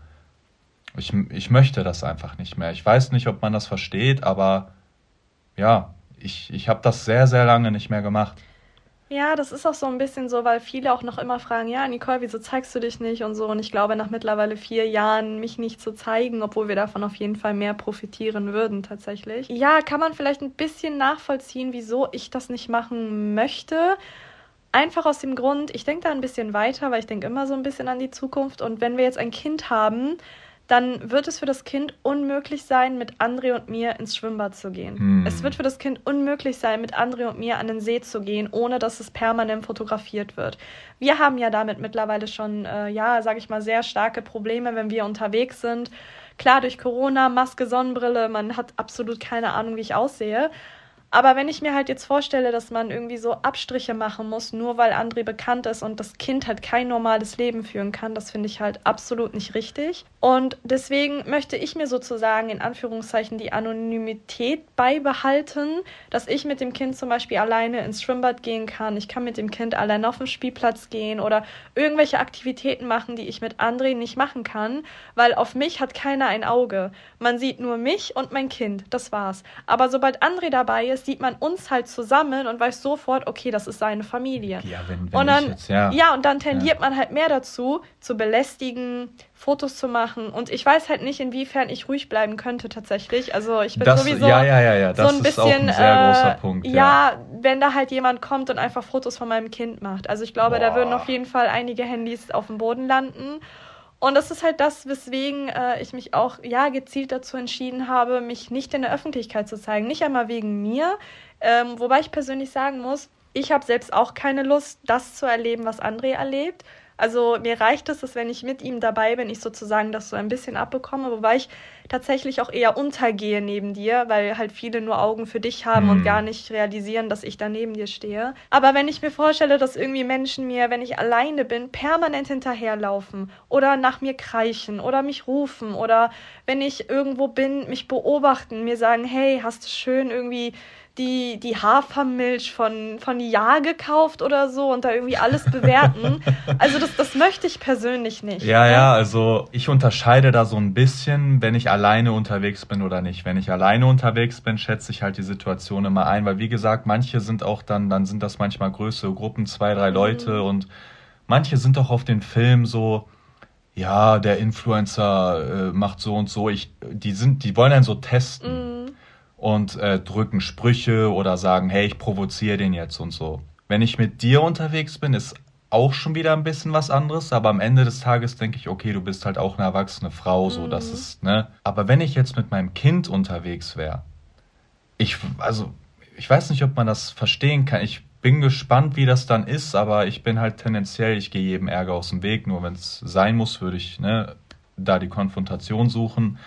Ich, ich möchte das einfach nicht mehr. Ich weiß nicht, ob man das versteht, aber ja, ich, ich habe das sehr, sehr lange nicht mehr gemacht. Ja, das ist auch so ein bisschen so, weil viele auch noch immer fragen, ja, Nicole, wieso zeigst du dich nicht und so. Und ich glaube, nach mittlerweile vier Jahren mich nicht zu zeigen, obwohl wir davon auf jeden Fall mehr profitieren würden tatsächlich. Ja, kann man vielleicht ein bisschen nachvollziehen, wieso ich das nicht machen möchte. Einfach aus dem Grund, ich denke da ein bisschen weiter, weil ich denke immer so ein bisschen an die Zukunft. Und wenn wir jetzt ein Kind haben, dann wird es für das Kind unmöglich sein, mit André und mir ins Schwimmbad zu gehen. Hm. Es wird für das Kind unmöglich sein, mit André und mir an den See zu gehen, ohne dass es permanent fotografiert wird. Wir haben ja damit mittlerweile schon, äh, ja, sage ich mal, sehr starke Probleme, wenn wir unterwegs sind. Klar, durch Corona, Maske, Sonnenbrille, man hat absolut keine Ahnung, wie ich aussehe. Aber wenn ich mir halt jetzt vorstelle, dass man irgendwie so Abstriche machen muss, nur weil André bekannt ist und das Kind halt kein normales Leben führen kann, das finde ich halt absolut nicht richtig. Und deswegen möchte ich mir sozusagen in Anführungszeichen die Anonymität beibehalten, dass ich mit dem Kind zum Beispiel alleine ins Schwimmbad gehen kann. Ich kann mit dem Kind alleine auf den Spielplatz gehen oder irgendwelche Aktivitäten machen, die ich mit André nicht machen kann, weil auf mich hat keiner ein Auge. Man sieht nur mich und mein Kind. Das war's. Aber sobald André dabei ist, sieht man uns halt zusammen und weiß sofort, okay, das ist seine Familie. Ja, wenn, wenn und dann, jetzt, ja. ja. und dann tendiert ja. man halt mehr dazu, zu belästigen, Fotos zu machen. Und ich weiß halt nicht, inwiefern ich ruhig bleiben könnte tatsächlich. Also ich bin das, sowieso ja, ja, ja, ja. Das so ein bisschen, ist auch ein sehr äh, großer Punkt. Ja. ja. wenn da halt jemand kommt und einfach Fotos von meinem Kind macht. Also ich glaube, Boah. da würden auf jeden Fall einige Handys auf dem Boden landen. Und das ist halt das, weswegen äh, ich mich auch ja gezielt dazu entschieden habe, mich nicht in der Öffentlichkeit zu zeigen. Nicht einmal wegen mir, ähm, wobei ich persönlich sagen muss, ich habe selbst auch keine Lust, das zu erleben, was André erlebt. Also mir reicht es, dass wenn ich mit ihm dabei bin, ich sozusagen das so ein bisschen abbekomme, wobei ich tatsächlich auch eher untergehe neben dir, weil halt viele nur Augen für dich haben mhm. und gar nicht realisieren, dass ich da neben dir stehe. Aber wenn ich mir vorstelle, dass irgendwie Menschen mir, wenn ich alleine bin, permanent hinterherlaufen oder nach mir kreischen oder mich rufen oder wenn ich irgendwo bin, mich beobachten, mir sagen, hey, hast du schön irgendwie die, die Hafermilch von, von Ja gekauft oder so und da irgendwie alles bewerten. also das, das möchte ich persönlich nicht. Ja, ja, also ich unterscheide da so ein bisschen, wenn ich alleine unterwegs bin oder nicht. Wenn ich alleine unterwegs bin, schätze ich halt die Situation immer ein, weil wie gesagt, manche sind auch dann, dann sind das manchmal größere Gruppen, zwei, drei mhm. Leute und manche sind auch auf den Film so, ja, der Influencer äh, macht so und so. Ich, die sind, die wollen dann so testen. Mhm und äh, drücken Sprüche oder sagen, hey, ich provoziere den jetzt und so. Wenn ich mit dir unterwegs bin, ist auch schon wieder ein bisschen was anderes, aber am Ende des Tages denke ich, okay, du bist halt auch eine erwachsene Frau, so mhm. das ist, ne? Aber wenn ich jetzt mit meinem Kind unterwegs wäre, ich, also, ich weiß nicht, ob man das verstehen kann. Ich bin gespannt, wie das dann ist, aber ich bin halt tendenziell, ich gehe jedem Ärger aus dem Weg, nur wenn es sein muss, würde ich, ne, da die Konfrontation suchen.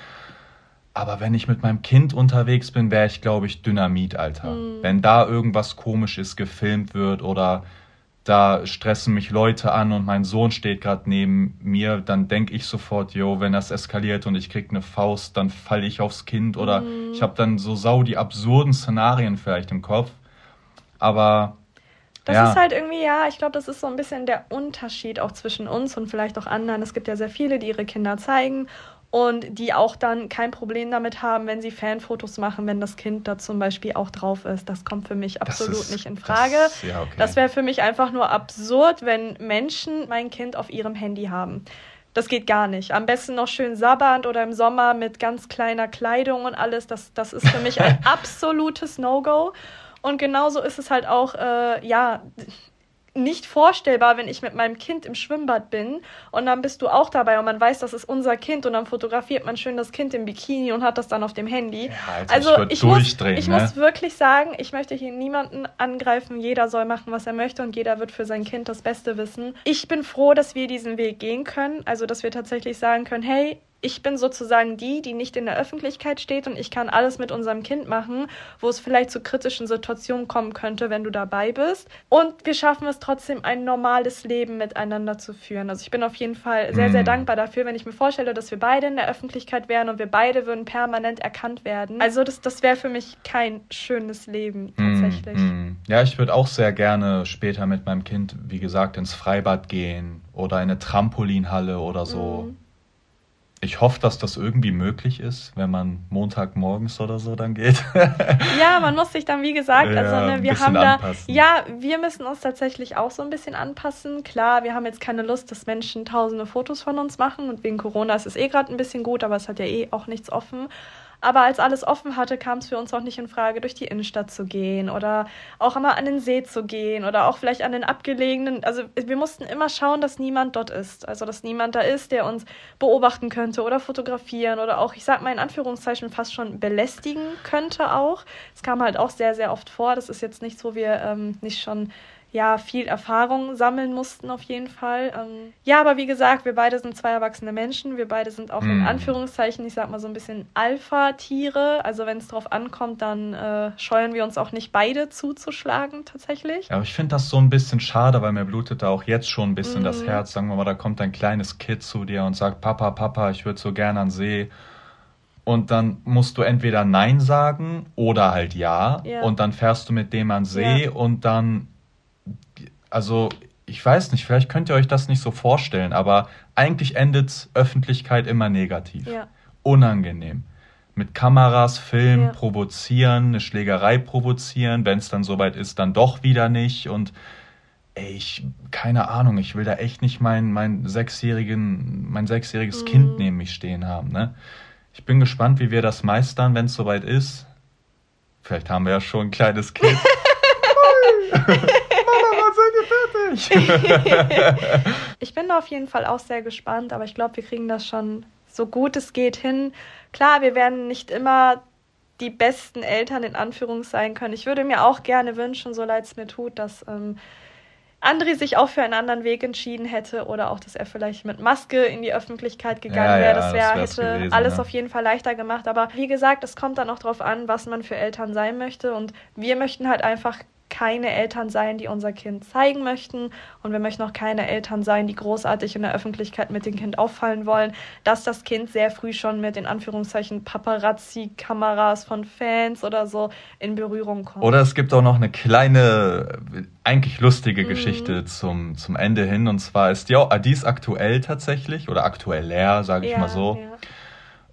Aber wenn ich mit meinem Kind unterwegs bin, wäre ich, glaube ich, Dynamit, Alter. Mhm. Wenn da irgendwas komisches gefilmt wird oder da stressen mich Leute an und mein Sohn steht gerade neben mir, dann denke ich sofort, yo, wenn das eskaliert und ich krieg eine Faust, dann falle ich aufs Kind oder mhm. ich habe dann so sau die absurden Szenarien vielleicht im Kopf. Aber das ja. ist halt irgendwie, ja, ich glaube, das ist so ein bisschen der Unterschied auch zwischen uns und vielleicht auch anderen. Es gibt ja sehr viele, die ihre Kinder zeigen und die auch dann kein Problem damit haben, wenn sie Fanfotos machen, wenn das Kind da zum Beispiel auch drauf ist. Das kommt für mich absolut ist, nicht in Frage. Das, ja, okay. das wäre für mich einfach nur absurd, wenn Menschen mein Kind auf ihrem Handy haben. Das geht gar nicht. Am besten noch schön sabbernd oder im Sommer mit ganz kleiner Kleidung und alles. Das, das ist für mich ein absolutes No-Go. Und genauso ist es halt auch, äh, ja, nicht vorstellbar, wenn ich mit meinem Kind im Schwimmbad bin und dann bist du auch dabei und man weiß, das ist unser Kind und dann fotografiert man schön das Kind im Bikini und hat das dann auf dem Handy. Ja, also, also ich, muss, ich ne? muss wirklich sagen, ich möchte hier niemanden angreifen. Jeder soll machen, was er möchte und jeder wird für sein Kind das Beste wissen. Ich bin froh, dass wir diesen Weg gehen können, also dass wir tatsächlich sagen können, hey, ich bin sozusagen die, die nicht in der Öffentlichkeit steht und ich kann alles mit unserem Kind machen, wo es vielleicht zu kritischen Situationen kommen könnte, wenn du dabei bist. Und wir schaffen es trotzdem, ein normales Leben miteinander zu führen. Also ich bin auf jeden Fall sehr, sehr mhm. dankbar dafür, wenn ich mir vorstelle, dass wir beide in der Öffentlichkeit wären und wir beide würden permanent erkannt werden. Also das, das wäre für mich kein schönes Leben mhm, tatsächlich. Mm, Ja, ich würde auch sehr gerne später mit meinem Kind, wie gesagt, ins Freibad gehen oder in eine Trampolinhalle oder so. Mm ich hoffe, dass das irgendwie möglich ist, wenn man Montagmorgens oder so dann geht. ja, man muss sich dann, wie gesagt, also ne, wir haben da, anpassen. ja, wir müssen uns tatsächlich auch so ein bisschen anpassen. Klar, wir haben jetzt keine Lust, dass Menschen tausende Fotos von uns machen und wegen Corona ist es eh gerade ein bisschen gut, aber es hat ja eh auch nichts offen. Aber als alles offen hatte, kam es für uns auch nicht in Frage, durch die Innenstadt zu gehen oder auch einmal an den See zu gehen oder auch vielleicht an den abgelegenen. Also wir mussten immer schauen, dass niemand dort ist. Also dass niemand da ist, der uns beobachten könnte oder fotografieren oder auch, ich sag mal in Anführungszeichen, fast schon belästigen könnte auch. Es kam halt auch sehr, sehr oft vor. Das ist jetzt nicht so, wir ähm, nicht schon ja, viel Erfahrung sammeln mussten auf jeden Fall. Ähm, ja, aber wie gesagt, wir beide sind zwei erwachsene Menschen. Wir beide sind auch mm. in Anführungszeichen, ich sag mal so ein bisschen Alpha-Tiere. Also wenn es drauf ankommt, dann äh, scheuen wir uns auch nicht beide zuzuschlagen tatsächlich. Ja, aber ich finde das so ein bisschen schade, weil mir blutet da auch jetzt schon ein bisschen mm. das mhm. Herz. Sagen wir mal, da kommt ein kleines Kind zu dir und sagt, Papa, Papa, ich würde so gerne an See. Und dann musst du entweder Nein sagen oder halt Ja. ja. Und dann fährst du mit dem an See ja. und dann also ich weiß nicht, vielleicht könnt ihr euch das nicht so vorstellen, aber eigentlich endet Öffentlichkeit immer negativ. Ja. Unangenehm. Mit Kameras, Film, ja. provozieren, eine Schlägerei provozieren, wenn es dann soweit ist, dann doch wieder nicht. Und ey, ich, keine Ahnung, ich will da echt nicht mein, mein sechsjährigen, mein sechsjähriges mhm. Kind neben mich stehen haben. Ne? Ich bin gespannt, wie wir das meistern, wenn es soweit ist. Vielleicht haben wir ja schon ein kleines Kind. ich bin auf jeden Fall auch sehr gespannt, aber ich glaube, wir kriegen das schon so gut es geht hin. Klar, wir werden nicht immer die besten Eltern in Anführungszeichen sein können. Ich würde mir auch gerne wünschen, so leid es mir tut, dass ähm, André sich auch für einen anderen Weg entschieden hätte oder auch, dass er vielleicht mit Maske in die Öffentlichkeit gegangen ja, wäre. das wär, hätte gewesen, alles ja. auf jeden Fall leichter gemacht. Aber wie gesagt, es kommt dann auch darauf an, was man für Eltern sein möchte. Und wir möchten halt einfach keine Eltern sein, die unser Kind zeigen möchten. Und wir möchten auch keine Eltern sein, die großartig in der Öffentlichkeit mit dem Kind auffallen wollen, dass das Kind sehr früh schon mit in Anführungszeichen Paparazzi-Kameras von Fans oder so in Berührung kommt. Oder es gibt auch noch eine kleine, eigentlich lustige mhm. Geschichte zum, zum Ende hin. Und zwar ist die, auch, die ist aktuell tatsächlich oder aktueller, sage ich ja, mal so. Ja.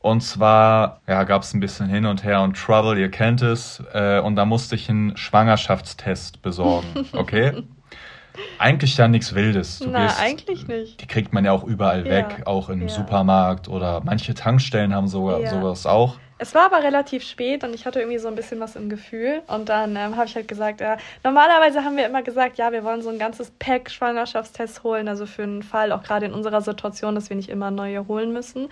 Und zwar ja, gab es ein bisschen hin und her und Trouble, ihr kennt es. Äh, und da musste ich einen Schwangerschaftstest besorgen. Okay? eigentlich ja nichts Wildes. Du Na, gehst, eigentlich nicht. Die kriegt man ja auch überall ja. weg, auch im ja. Supermarkt oder manche Tankstellen haben sogar ja. sowas auch. Es war aber relativ spät und ich hatte irgendwie so ein bisschen was im Gefühl. Und dann ähm, habe ich halt gesagt, ja, normalerweise haben wir immer gesagt, ja, wir wollen so ein ganzes Pack Schwangerschaftstests holen, also für einen Fall, auch gerade in unserer Situation, dass wir nicht immer neue holen müssen.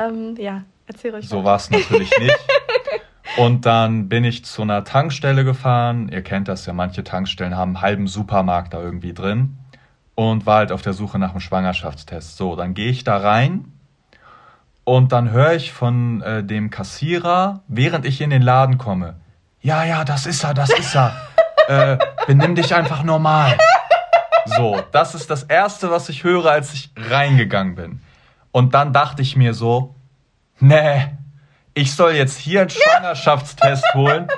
Ähm, ja, erzähl euch. So war es natürlich nicht. Und dann bin ich zu einer Tankstelle gefahren. Ihr kennt das ja, manche Tankstellen haben einen halben Supermarkt da irgendwie drin. Und war halt auf der Suche nach einem Schwangerschaftstest. So, dann gehe ich da rein und dann höre ich von äh, dem Kassierer, während ich in den Laden komme, ja, ja, das ist er, das ist er. äh, benimm dich einfach normal. So, das ist das Erste, was ich höre, als ich reingegangen bin. Und dann dachte ich mir so, nee, ich soll jetzt hier einen Schwangerschaftstest holen,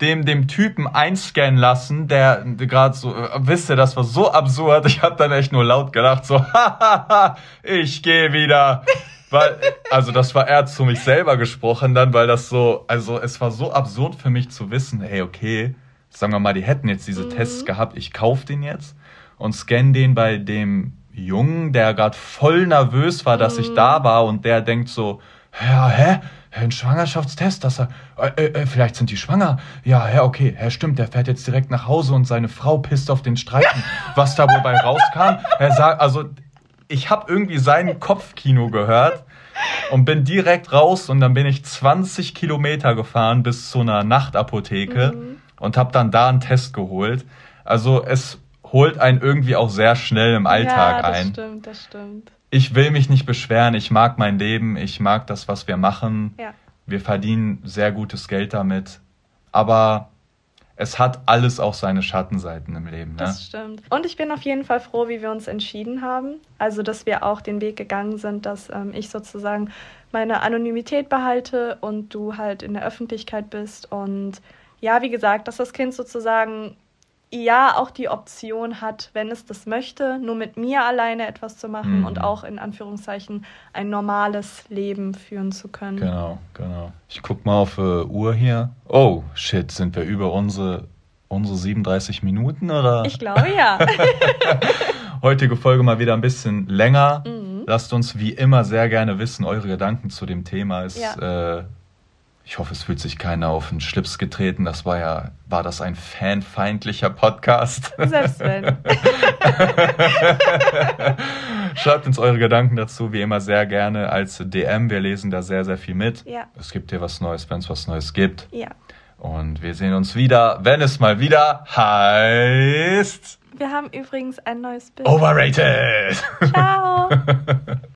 dem dem Typen einscannen lassen, der gerade so, äh, wisst ihr, das war so absurd. Ich habe dann echt nur laut gelacht, so, hahaha, ich gehe wieder. Weil, also das war eher zu mich selber gesprochen dann, weil das so, also es war so absurd für mich zu wissen, hey, okay, sagen wir mal, die hätten jetzt diese mhm. Tests gehabt, ich kauf den jetzt und scanne den bei dem Jungen, der gerade voll nervös war, dass mhm. ich da war und der denkt so, ja, hä? Ein Schwangerschaftstest, dass er, äh, äh, vielleicht sind die schwanger. Ja, ja, okay, ja, stimmt, der fährt jetzt direkt nach Hause und seine Frau pisst auf den Streifen. Was da wobei rauskam, er sagt, also ich habe irgendwie sein Kopfkino gehört und bin direkt raus und dann bin ich 20 Kilometer gefahren bis zu einer Nachtapotheke mhm. und habe dann da einen Test geholt. Also es holt einen irgendwie auch sehr schnell im Alltag ja, das ein. Das stimmt, das stimmt. Ich will mich nicht beschweren, ich mag mein Leben, ich mag das, was wir machen. Ja. Wir verdienen sehr gutes Geld damit. Aber es hat alles auch seine Schattenseiten im Leben. Ne? Das stimmt. Und ich bin auf jeden Fall froh, wie wir uns entschieden haben. Also, dass wir auch den Weg gegangen sind, dass ähm, ich sozusagen meine Anonymität behalte und du halt in der Öffentlichkeit bist. Und ja, wie gesagt, dass das Kind sozusagen ja auch die Option hat, wenn es das möchte, nur mit mir alleine etwas zu machen Mhm. und auch in Anführungszeichen ein normales Leben führen zu können. Genau, genau. Ich guck mal auf äh, Uhr hier. Oh, shit, sind wir über unsere, unsere 37 Minuten oder? Ich glaube ja. Heutige Folge mal wieder ein bisschen länger. Mhm. Lasst uns wie immer sehr gerne wissen, eure Gedanken zu dem Thema. Ist, äh, ich hoffe, es fühlt sich keiner auf den Schlips getreten. Das war ja, war das ein fanfeindlicher Podcast? Selbst wenn. Schreibt uns eure Gedanken dazu, wie immer sehr gerne als DM. Wir lesen da sehr, sehr viel mit. Ja. Es gibt hier was Neues, wenn es was Neues gibt. Ja. Und wir sehen uns wieder, wenn es mal wieder heißt Wir haben übrigens ein neues Bild. Overrated. Ciao.